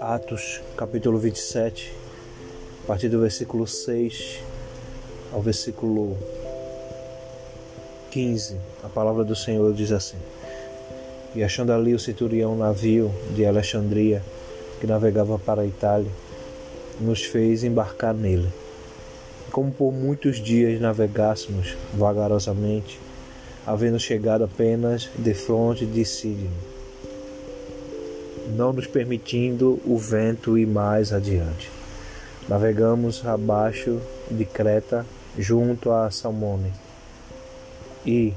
Atos, capítulo 27, a partir do versículo 6 ao versículo 15, a palavra do Senhor diz assim: E achando ali o centurião navio de Alexandria, que navegava para a Itália, nos fez embarcar nele. Como por muitos dias navegássemos vagarosamente, havendo chegado apenas de fronte de Síria, não nos permitindo o vento ir mais adiante. Navegamos abaixo de Creta, junto a Salmone, e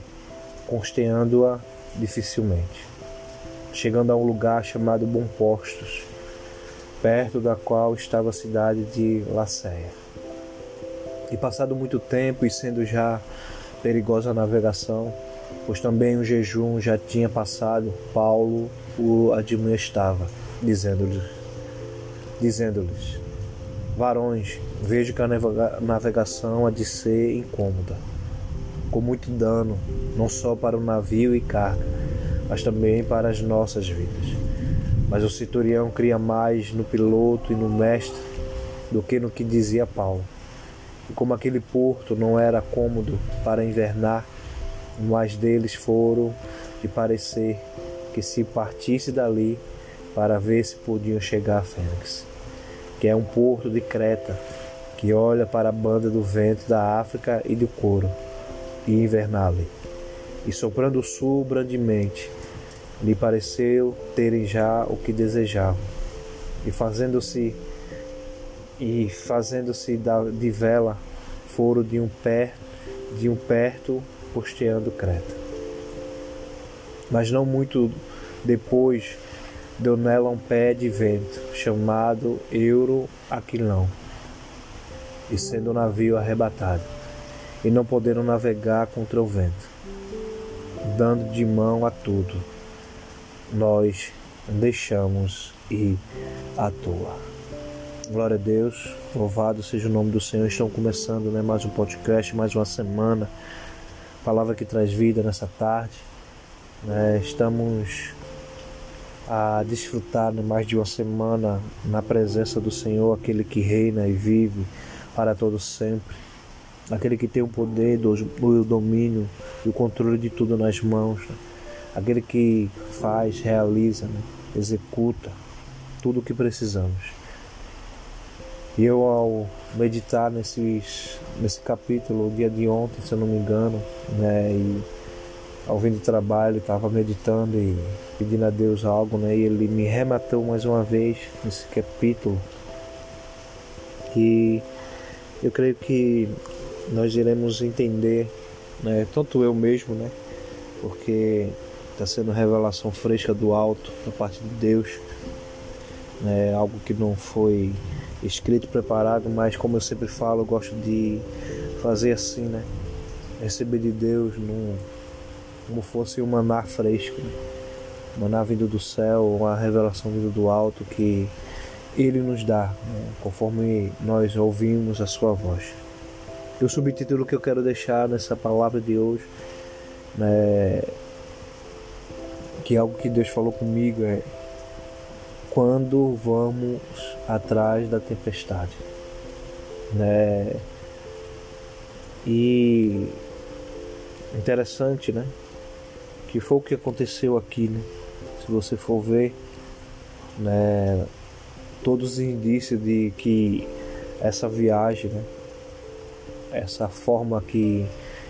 consteando-a dificilmente, chegando a um lugar chamado Bom Postos, perto da qual estava a cidade de Lacéia. E passado muito tempo e sendo já perigosa navegação, pois também o jejum já tinha passado, Paulo o admoestava, dizendo-lhes, dizendo-lhes: Varões, vejo que a navegação há de ser incômoda, com muito dano, não só para o navio e carga, mas também para as nossas vidas. Mas o centurião cria mais no piloto e no mestre do que no que dizia Paulo. E como aquele porto não era cômodo para invernar, mais deles foram de parecer que se partisse dali para ver se podiam chegar a Fênix, que é um porto de Creta que olha para a banda do vento da África e do couro, e invernar-lhe. E soprando o sul brandemente, lhe pareceu terem já o que desejavam, e fazendo-se e fazendo-se de vela foram de um pé de um perto posteando Creta. Mas não muito depois deu nela um pé de vento, chamado Euro Aquilão, e sendo o navio arrebatado, e não podendo navegar contra o vento, dando de mão a tudo, nós deixamos ir à toa. Glória a Deus, louvado seja o nome do Senhor. Estão começando né, mais um podcast, mais uma semana palavra que traz vida nessa tarde. Né? Estamos a desfrutar né, mais de uma semana na presença do Senhor, aquele que reina e vive para todo sempre, aquele que tem o poder, o domínio e o controle de tudo nas mãos, né? aquele que faz, realiza, né? executa tudo o que precisamos. E eu, ao meditar nesses, nesse capítulo, o dia de ontem, se eu não me engano, né, e ao fim do trabalho, estava meditando e pedindo a Deus algo, né, e ele me rematou mais uma vez nesse capítulo. E eu creio que nós iremos entender, né, tanto eu mesmo, né, porque está sendo revelação fresca do alto da parte de Deus, né, algo que não foi escrito, preparado, mas como eu sempre falo, eu gosto de fazer assim, né? Receber de Deus num, como fosse um maná fresco, né? maná vindo do céu, uma revelação vindo do alto que Ele nos dá, né? conforme nós ouvimos a Sua voz. E o subtítulo que eu quero deixar nessa palavra de hoje, né? que é algo que Deus falou comigo é quando vamos atrás da tempestade, né? E interessante, né? Que foi o que aconteceu aqui, né? Se você for ver, né? Todos os indícios de que essa viagem, né? Essa forma que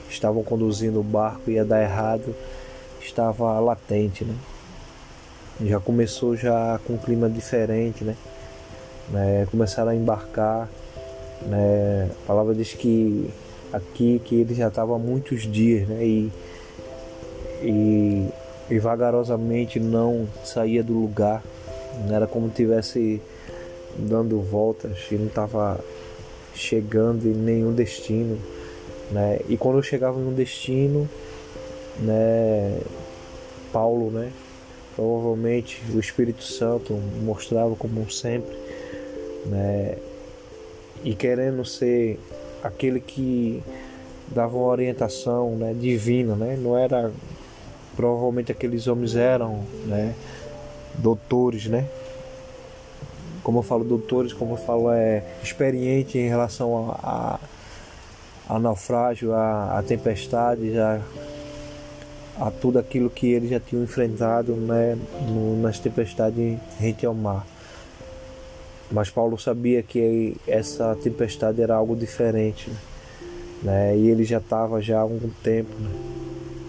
estavam conduzindo o barco ia dar errado, estava latente, né? Já começou já com um clima diferente, né? né? Começaram a embarcar, né? A palavra diz que aqui que ele já estava há muitos dias, né? E, e, e vagarosamente não saía do lugar, não era como tivesse dando voltas e não estava chegando em nenhum destino, né? E quando eu chegava em um destino, né? Paulo, né? Provavelmente o Espírito Santo mostrava como sempre, né? E querendo ser aquele que dava uma orientação né, divina, né? Não era provavelmente aqueles homens eram, né, doutores, né? Como eu falo doutores, como eu falo é experiente em relação a, a, a naufrágio, a, a tempestade, a, a tudo aquilo que eles já tinham enfrentado, né, no, nas tempestades rente ao mar. Mas Paulo sabia que essa tempestade era algo diferente, né? E ele já estava já há algum tempo né?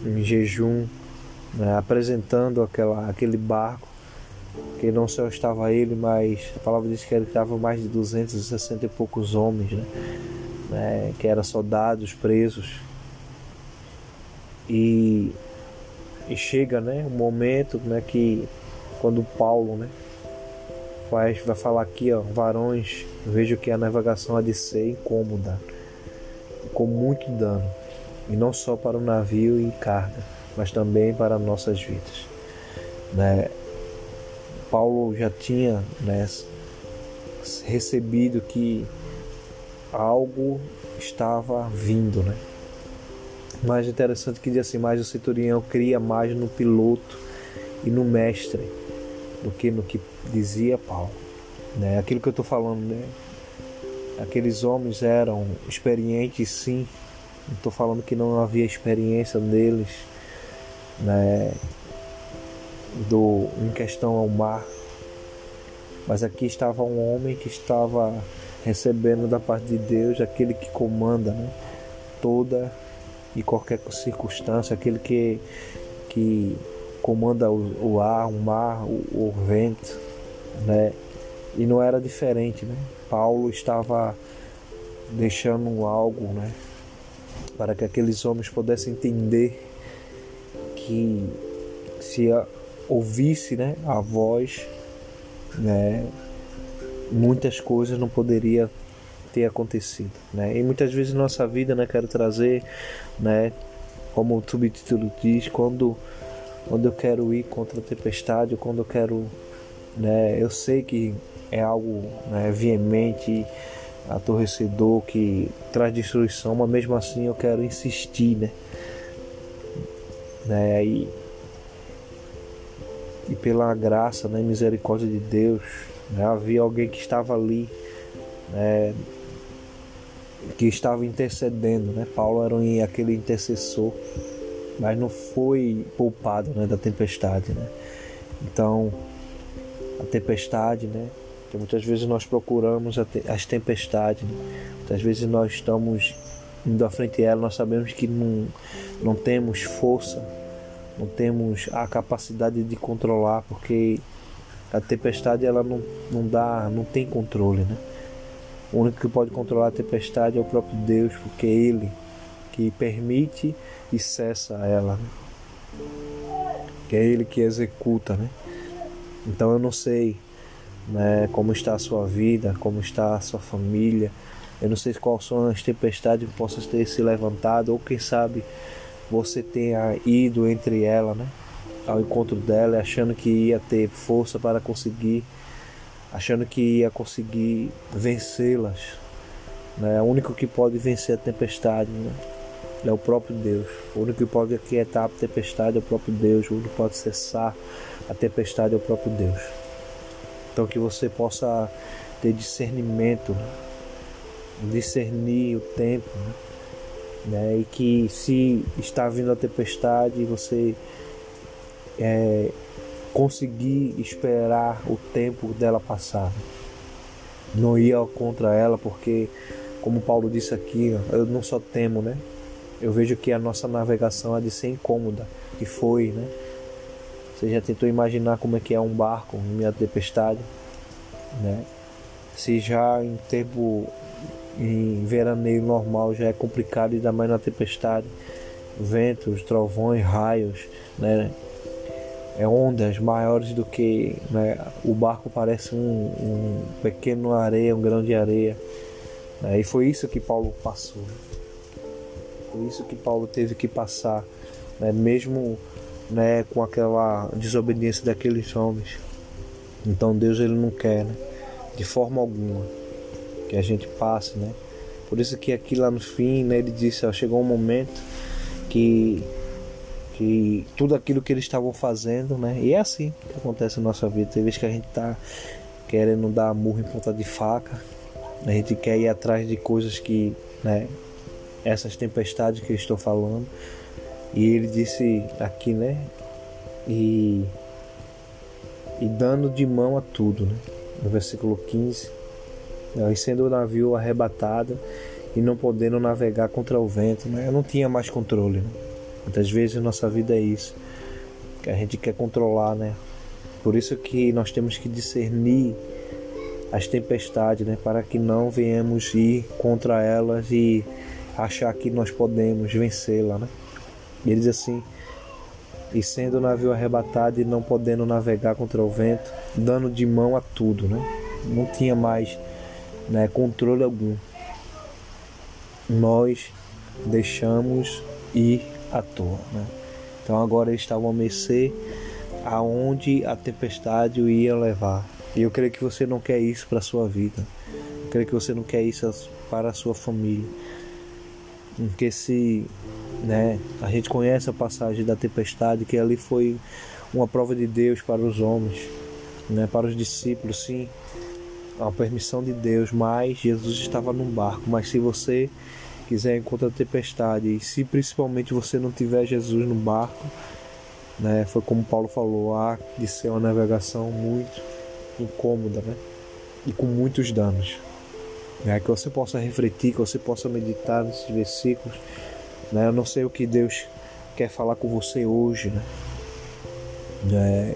em jejum, né? apresentando aquela, aquele barco que não só estava ele, mas a palavra diz que ele estava mais de 260 e poucos homens, né? né? Que eram soldados presos. E, e chega, né, um momento, né, que quando Paulo, né, vai, vai falar aqui, ó, varões, vejo que a navegação há de ser incômoda, com muito dano, e não só para o navio e carga, mas também para nossas vidas. Né? Paulo já tinha né, recebido que algo estava vindo, né? Mais interessante que diz assim, mais o centurião cria mais no piloto e no mestre do que no que dizia Paulo. Né? Aquilo que eu estou falando, né? aqueles homens eram experientes sim, não estou falando que não havia experiência deles né? do, em questão ao mar, mas aqui estava um homem que estava recebendo da parte de Deus aquele que comanda né? toda e qualquer circunstância, aquele que, que comanda o, o ar, o mar, o, o vento, né? E não era diferente, né? Paulo estava deixando algo, né? Para que aqueles homens pudessem entender que se ouvisse, né, a voz, né, muitas coisas não poderia ter acontecido, né? E muitas vezes nossa vida, né, quero trazer, né, como o subtítulo diz, quando quando eu quero ir contra a tempestade, quando eu quero, né, eu sei que é algo né, veemente, atorrecedor, que traz destruição, mas mesmo assim eu quero insistir, né? né e, e pela graça né, misericórdia de Deus, né, havia alguém que estava ali, né, que estava intercedendo, né? Paulo era um, aquele intercessor mas não foi poupado né, da tempestade. Né? Então, a tempestade, né, que muitas vezes nós procuramos as tempestades, né? muitas vezes nós estamos indo à frente dela, nós sabemos que não, não temos força, não temos a capacidade de controlar, porque a tempestade ela não, não dá, não tem controle, né? O único que pode controlar a tempestade é o próprio Deus, porque Ele que permite e cessa ela, né? que é Ele que executa, né? Então eu não sei né, como está a sua vida, como está a sua família, eu não sei quais são as tempestades que possam ter se levantado, ou quem sabe você tenha ido entre ela, né? Ao encontro dela, achando que ia ter força para conseguir, achando que ia conseguir vencê-las. Né? O único que pode vencer a tempestade, né? é o próprio Deus. O único que pode aquietar a tempestade é o próprio Deus. O único que pode cessar a tempestade é o próprio Deus. Então que você possa ter discernimento, né? discernir o tempo, né? E que se está vindo a tempestade, você é, conseguir esperar o tempo dela passar. Não ir contra ela, porque como Paulo disse aqui, eu não só temo, né? eu vejo que a nossa navegação há de ser incômoda, que foi, né? Você já tentou imaginar como é que é um barco em meio à tempestade, né? Se já em tempo em veraneio normal já é complicado ainda mais na tempestade, ventos, trovões, raios, né? É ondas maiores do que né? o barco parece um, um pequeno areia, um grão de areia. Né? E foi isso que Paulo passou. Por isso que Paulo teve que passar, né, mesmo né, com aquela desobediência daqueles homens. Então Deus ele não quer, né, de forma alguma, que a gente passe, né? Por isso que aqui lá no fim, né, ele disse, ó, chegou um momento que que tudo aquilo que eles estavam fazendo, né? E é assim que acontece na nossa vida. Tem vezes que a gente tá querendo dar murro em ponta de faca, a gente quer ir atrás de coisas que, né? Essas tempestades que eu estou falando. E ele disse aqui, né? E, e dando de mão a tudo, né? No versículo 15. E sendo o navio arrebatado e não podendo navegar contra o vento, né? Eu não tinha mais controle, né? Muitas vezes nossa vida é isso, que a gente quer controlar, né? Por isso que nós temos que discernir as tempestades, né? Para que não venhamos ir contra elas e achar que nós podemos vencê-la, né? Ele diz assim: e sendo o navio arrebatado e não podendo navegar contra o vento, dando de mão a tudo, né? Não tinha mais né, controle algum. Nós deixamos ir à toa. Né? Então agora eles estavam a mercê aonde a tempestade o ia levar. E eu creio que você não quer isso para a sua vida. Eu creio que você não quer isso para a sua família. Porque se né, a gente conhece a passagem da tempestade, que ali foi uma prova de Deus para os homens, né, para os discípulos, sim, a permissão de Deus, mas Jesus estava num barco. Mas se você quiser encontrar tempestade e se principalmente você não tiver Jesus no barco, né, foi como Paulo falou, há de ser uma navegação muito incômoda, né, e com muitos danos. Né, que você possa refletir, que você possa meditar nesses versículos. Né, eu não sei o que Deus quer falar com você hoje, né, né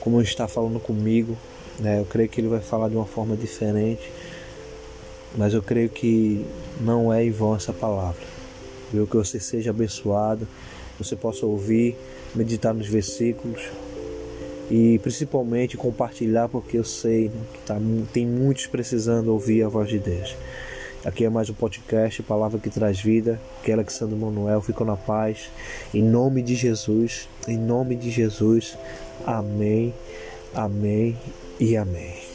como está falando comigo, né, eu creio que Ele vai falar de uma forma diferente mas eu creio que não é em vão essa palavra. Eu que você seja abençoado, você possa ouvir, meditar nos versículos e principalmente compartilhar, porque eu sei né, que tá, tem muitos precisando ouvir a voz de Deus. Aqui é mais um podcast, Palavra que Traz Vida. Que Alexandre Manuel ficou na paz. Em nome de Jesus, em nome de Jesus. Amém, amém e amém.